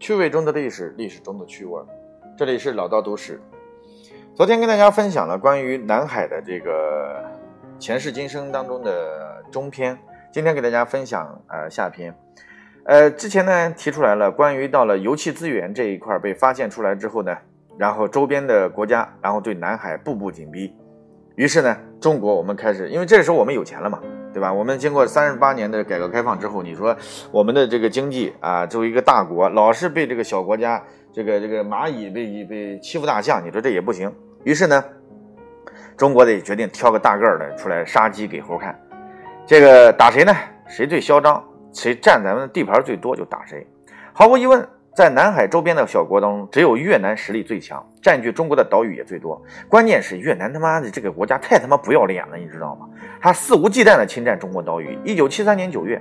趣味中的历史，历史中的趣味。这里是老道都市。昨天跟大家分享了关于南海的这个前世今生当中的中篇，今天给大家分享呃下篇。呃，之前呢提出来了关于到了油气资源这一块被发现出来之后呢，然后周边的国家然后对南海步步紧逼，于是呢中国我们开始，因为这时候我们有钱了嘛。对吧？我们经过三十八年的改革开放之后，你说我们的这个经济啊，作为一个大国，老是被这个小国家，这个这个蚂蚁被被欺负大象，你说这也不行。于是呢，中国得决定挑个大个儿的出来杀鸡给猴看。这个打谁呢？谁最嚣张，谁占咱们的地盘最多就打谁。毫无疑问。在南海周边的小国当中，只有越南实力最强，占据中国的岛屿也最多。关键是越南他妈的这个国家太他妈不要脸了，你知道吗？他肆无忌惮地侵占中国岛屿。一九七三年九月。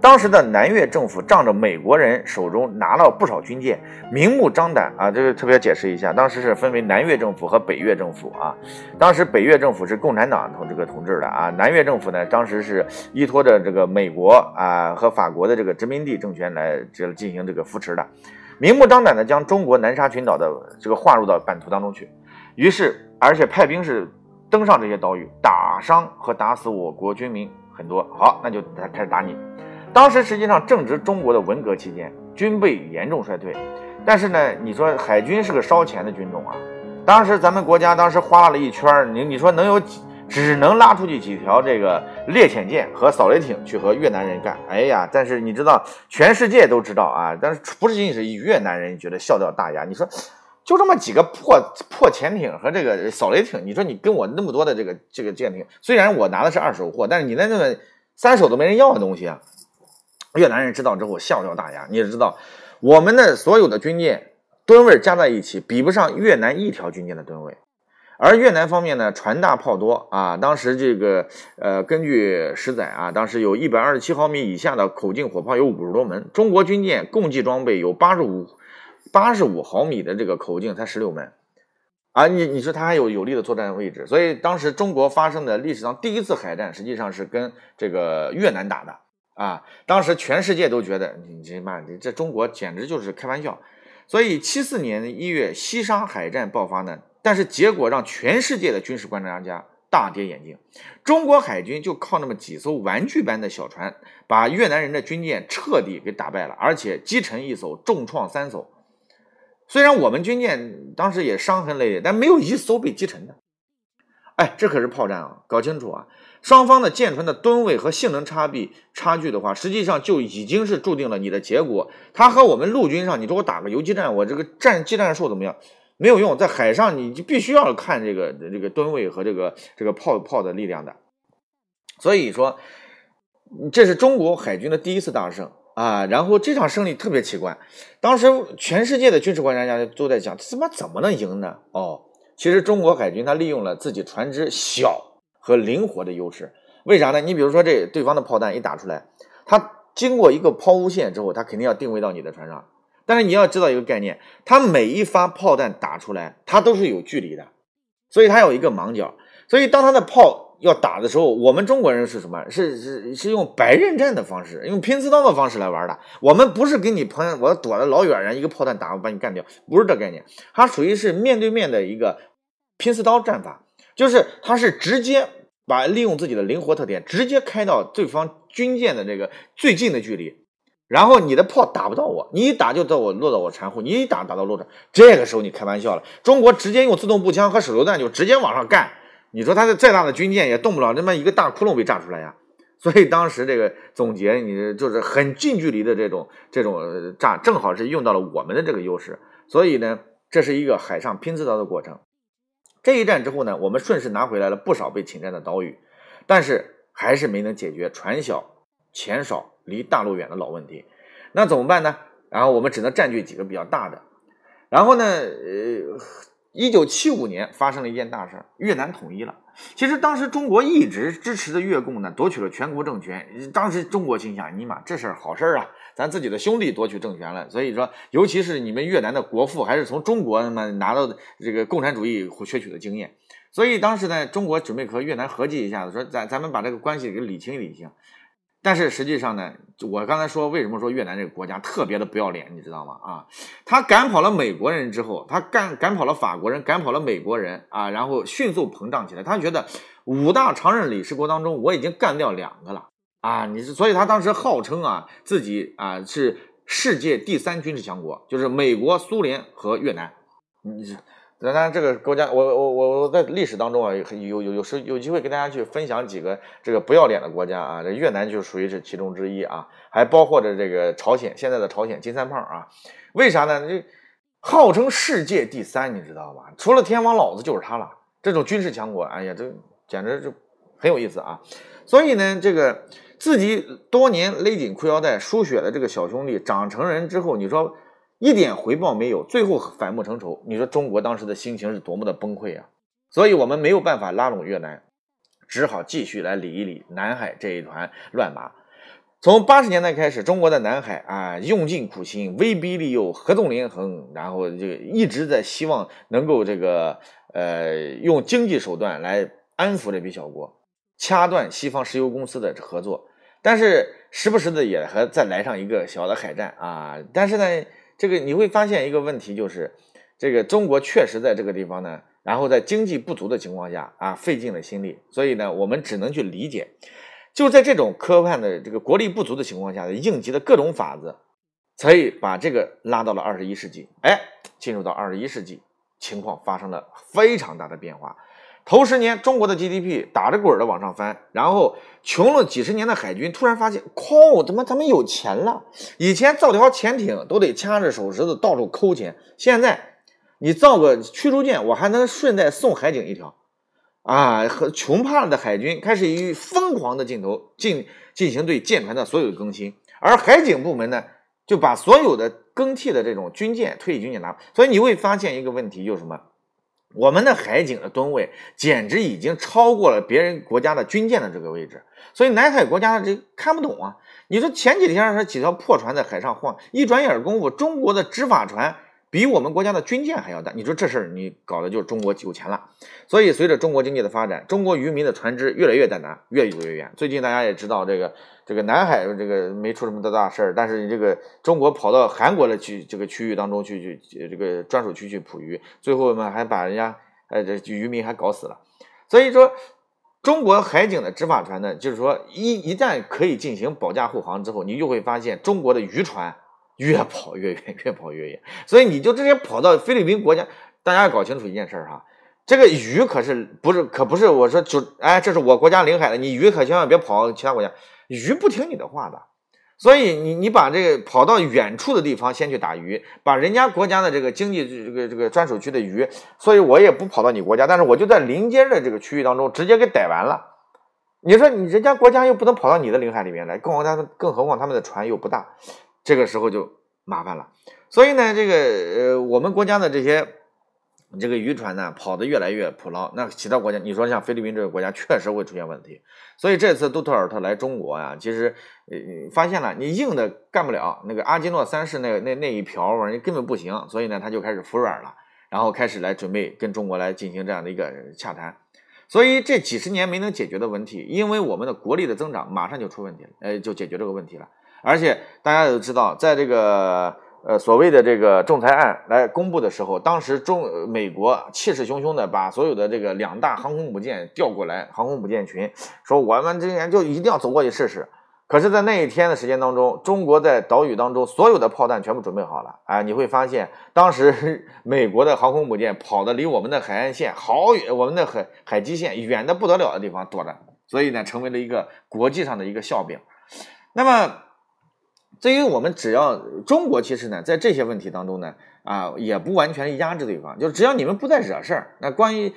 当时的南越政府仗着美国人手中拿了不少军舰，明目张胆啊！这个特别解释一下，当时是分为南越政府和北越政府啊。当时北越政府是共产党同这个统治的啊，南越政府呢，当时是依托着这个美国啊和法国的这个殖民地政权来这进行这个扶持的，明目张胆的将中国南沙群岛的这个划入到版图当中去，于是而且派兵是登上这些岛屿，打伤和打死我国军民很多。好，那就开始打你。当时实际上正值中国的文革期间，军备严重衰退。但是呢，你说海军是个烧钱的军种啊。当时咱们国家当时花了一圈，你你说能有几，只能拉出去几条这个猎潜舰和扫雷艇去和越南人干。哎呀，但是你知道，全世界都知道啊。但是不是仅仅是越南人觉得笑掉大牙？你说就这么几个破破潜艇和这个扫雷艇，你说你跟我那么多的这个这个舰艇，虽然我拿的是二手货，但是你那那个三手都没人要的东西啊。越南人知道之后笑掉大牙，你也知道，我们的所有的军舰吨位加在一起，比不上越南一条军舰的吨位。而越南方面呢，船大炮多啊，当时这个呃，根据十载啊，当时有一百二十七毫米以下的口径火炮有五十多门，中国军舰共计装备有八十五八十五毫米的这个口径才十六门，啊，你你说它还有有利的作战位置，所以当时中国发生的历史上第一次海战，实际上是跟这个越南打的。啊，当时全世界都觉得你这妈的这中国简直就是开玩笑，所以七四年一月西沙海战爆发呢，但是结果让全世界的军事观察家大跌眼镜，中国海军就靠那么几艘玩具般的小船，把越南人的军舰彻底给打败了，而且击沉一艘，重创三艘。虽然我们军舰当时也伤痕累累，但没有一艘被击沉的。哎，这可是炮战啊，搞清楚啊。双方的舰船的吨位和性能差别差距的话，实际上就已经是注定了你的结果。它和我们陆军上，你说我打个游击战，我这个战技战术怎么样？没有用，在海上你就必须要看这个这个吨位和这个这个炮炮的力量的。所以说，这是中国海军的第一次大胜啊！然后这场胜利特别奇怪，当时全世界的军事观察家都在讲，他妈怎么能赢呢？哦，其实中国海军他利用了自己船只小。和灵活的优势，为啥呢？你比如说，这对方的炮弹一打出来，它经过一个抛物线之后，它肯定要定位到你的船上。但是你要知道一个概念，它每一发炮弹打出来，它都是有距离的，所以它有一个盲角。所以当它的炮要打的时候，我们中国人是什么？是是是用白刃战的方式，用拼刺刀的方式来玩的。我们不是给你喷，我躲得老远，然后一个炮弹打我把你干掉，不是这概念。它属于是面对面的一个拼刺刀战法，就是它是直接。把利用自己的灵活特点，直接开到对方军舰的这个最近的距离，然后你的炮打不到我，你一打就到我落到我船户，你一打打到落船，这个时候你开玩笑了。中国直接用自动步枪和手榴弹就直接往上干，你说他的再大的军舰也动不了那么一个大窟窿被炸出来呀。所以当时这个总结，你就是很近距离的这种这种炸，正好是用到了我们的这个优势。所以呢，这是一个海上拼刺刀的过程。这一战之后呢，我们顺势拿回来了不少被侵占的岛屿，但是还是没能解决船小钱少、离大陆远的老问题。那怎么办呢？然后我们只能占据几个比较大的。然后呢，呃，一九七五年发生了一件大事，越南统一了。其实当时中国一直支持的越共呢，夺取了全国政权。当时中国心想：尼玛，这事儿好事儿啊！咱自己的兄弟夺取政权了，所以说，尤其是你们越南的国父，还是从中国他妈拿到这个共产主义攫取的经验。所以当时呢，中国准备和越南合计一下子，说咱咱们把这个关系给理清理清。但是实际上呢，我刚才说为什么说越南这个国家特别的不要脸，你知道吗？啊，他赶跑了美国人之后，他赶赶跑了法国人，赶跑了美国人啊，然后迅速膨胀起来。他觉得五大常任理事国当中，我已经干掉两个了啊！你是，所以他当时号称啊自己啊是世界第三军事强国，就是美国、苏联和越南。你。当然，这个国家，我我我我在历史当中啊，有有有时有机会跟大家去分享几个这个不要脸的国家啊，这越南就属于是其中之一啊，还包括着这个朝鲜，现在的朝鲜金三胖啊，为啥呢？这号称世界第三，你知道吧？除了天王老子就是他了，这种军事强国，哎呀，这简直就很有意思啊。所以呢，这个自己多年勒紧裤腰带输血的这个小兄弟长成人之后，你说？一点回报没有，最后反目成仇。你说中国当时的心情是多么的崩溃啊！所以我们没有办法拉拢越南，只好继续来理一理南海这一团乱麻。从八十年代开始，中国的南海啊，用尽苦心，威逼利诱，合纵连横，然后就一直在希望能够这个呃用经济手段来安抚这批小国，掐断西方石油公司的合作。但是时不时的也还再来上一个小的海战啊！但是呢。这个你会发现一个问题，就是这个中国确实在这个地方呢，然后在经济不足的情况下啊，费尽了心力，所以呢，我们只能去理解，就在这种科幻的这个国力不足的情况下应急的各种法子，才以把这个拉到了二十一世纪，哎，进入到二十一世纪，情况发生了非常大的变化。头十年，中国的 GDP 打着滚的往上翻，然后穷了几十年的海军突然发现，靠，怎么咱们有钱了？以前造条潜艇都得掐着手指头到处抠钱，现在你造个驱逐舰，我还能顺带送海警一条，啊，和穷怕了的海军开始以疯狂的劲头进进行对舰船的所有更新，而海警部门呢，就把所有的更替的这种军舰退役军舰拿，所以你会发现一个问题，就是什么？我们的海警的吨位简直已经超过了别人国家的军舰的这个位置，所以南海国家这看不懂啊！你说前几天说几条破船在海上晃，一转眼功夫，中国的执法船。比我们国家的军舰还要大，你说这事儿你搞的就是中国有钱了。所以随着中国经济的发展，中国渔民的船只越来越难，越游越远。最近大家也知道，这个这个南海这个没出什么多大事儿，但是你这个中国跑到韩国的区这个区域当中去去这个专属区去捕鱼，最后呢还把人家呃这渔民还搞死了。所以说，中国海警的执法船呢，就是说一一旦可以进行保驾护航之后，你就会发现中国的渔船。越跑越远，越跑越远，所以你就直接跑到菲律宾国家。大家要搞清楚一件事儿哈，这个鱼可是不是可不是我说就哎，这是我国家领海的，你鱼可千万别跑其他国家，鱼不听你的话的。所以你你把这个跑到远处的地方先去打鱼，把人家国家的这个经济这个这个专属区的鱼，所以我也不跑到你国家，但是我就在临街的这个区域当中直接给逮完了。你说你人家国家又不能跑到你的领海里面来，更何况更何况他们的船又不大。这个时候就麻烦了，所以呢，这个呃，我们国家的这些这个渔船呢，跑得越来越捕捞，那其他国家，你说像菲律宾这个国家，确实会出现问题。所以这次杜特尔特来中国啊，其实呃发现了你硬的干不了，那个阿基诺三世那那那一瓢玩意根本不行，所以呢，他就开始服软了，然后开始来准备跟中国来进行这样的一个洽谈。所以这几十年没能解决的问题，因为我们的国力的增长马上就出问题了，呃，就解决这个问题了。而且大家都知道，在这个呃所谓的这个仲裁案来公布的时候，当时中美国气势汹汹的把所有的这个两大航空母舰调过来，航空母舰群说我们今年就一定要走过去试试。可是，在那一天的时间当中，中国在岛屿当中所有的炮弹全部准备好了，哎，你会发现当时 美国的航空母舰跑的离我们的海岸线好远，我们的海海基线远的不得了的地方躲着，所以呢，成为了一个国际上的一个笑柄。那么。至于我们，只要中国其实呢，在这些问题当中呢，啊，也不完全压制对方，就是只要你们不再惹事儿，那关于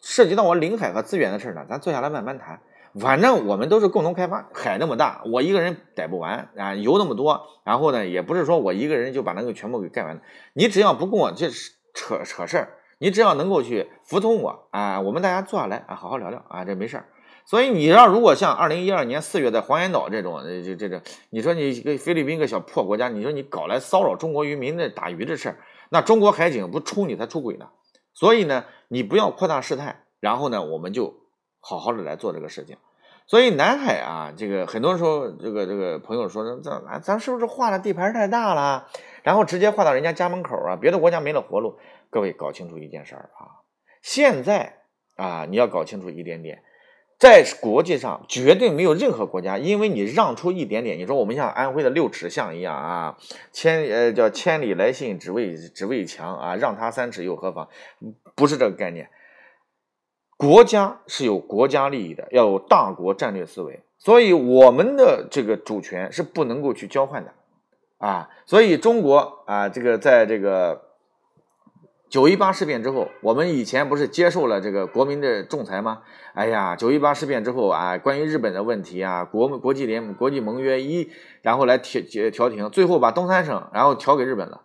涉及到我领海和资源的事儿呢，咱坐下来慢慢谈。反正我们都是共同开发，海那么大，我一个人逮不完啊，油那么多，然后呢，也不是说我一个人就把那个全部给盖完。你只要不跟我去扯扯事儿，你只要能够去服从我啊，我们大家坐下来啊，好好聊聊啊，这没事儿。所以你要如果像二零一二年四月在黄岩岛这种，这这这，你说你一个菲律宾个小破国家，你说你搞来骚扰中国渔民的打鱼的事儿，那中国海警不冲你才出轨呢。所以呢，你不要扩大事态，然后呢，我们就好好的来做这个事情。所以南海啊，这个很多时候，这个这个朋友说，咱咱是不是划的地盘太大了，然后直接划到人家家门口啊？别的国家没了活路。各位搞清楚一件事儿啊，现在啊，你要搞清楚一点点。在国际上，绝对没有任何国家因为你让出一点点，你说我们像安徽的六尺巷一样啊，千呃叫千里来信只为只为墙啊，让他三尺又何妨？不是这个概念。国家是有国家利益的，要有大国战略思维，所以我们的这个主权是不能够去交换的啊。所以中国啊，这个在这个。九一八事变之后，我们以前不是接受了这个国民的仲裁吗？哎呀，九一八事变之后啊，关于日本的问题啊，国国际联国际盟约一，然后来调调停，最后把东三省然后调给日本了。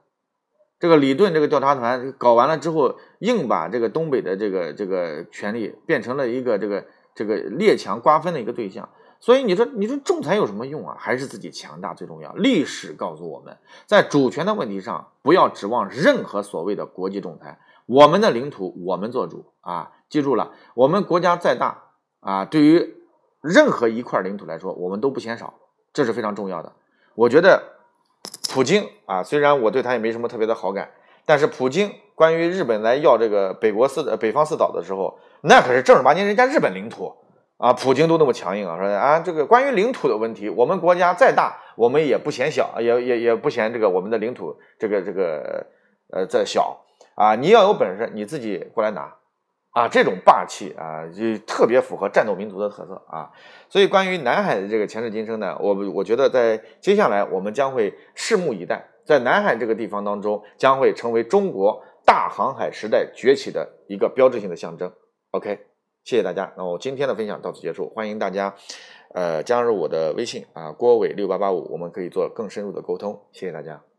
这个李顿这个调查团搞完了之后，硬把这个东北的这个这个权利变成了一个这个这个列强瓜分的一个对象。所以你说，你说仲裁有什么用啊？还是自己强大最重要。历史告诉我们，在主权的问题上，不要指望任何所谓的国际仲裁。我们的领土，我们做主啊！记住了，我们国家再大啊，对于任何一块领土来说，我们都不嫌少，这是非常重要的。我觉得，普京啊，虽然我对他也没什么特别的好感，但是普京关于日本来要这个北国四北方四岛的时候，那可是正儿八经人家日本领土。啊，普京都那么强硬啊，说啊，这个关于领土的问题，我们国家再大，我们也不嫌小，也也也不嫌这个我们的领土这个这个呃再小啊，你要有本事，你自己过来拿啊，这种霸气啊，就特别符合战斗民族的特色啊。所以关于南海的这个前世今生呢，我我觉得在接下来我们将会拭目以待，在南海这个地方当中，将会成为中国大航海时代崛起的一个标志性的象征。OK。谢谢大家，那我今天的分享到此结束，欢迎大家，呃，加入我的微信啊，郭伟六八八五，我们可以做更深入的沟通，谢谢大家。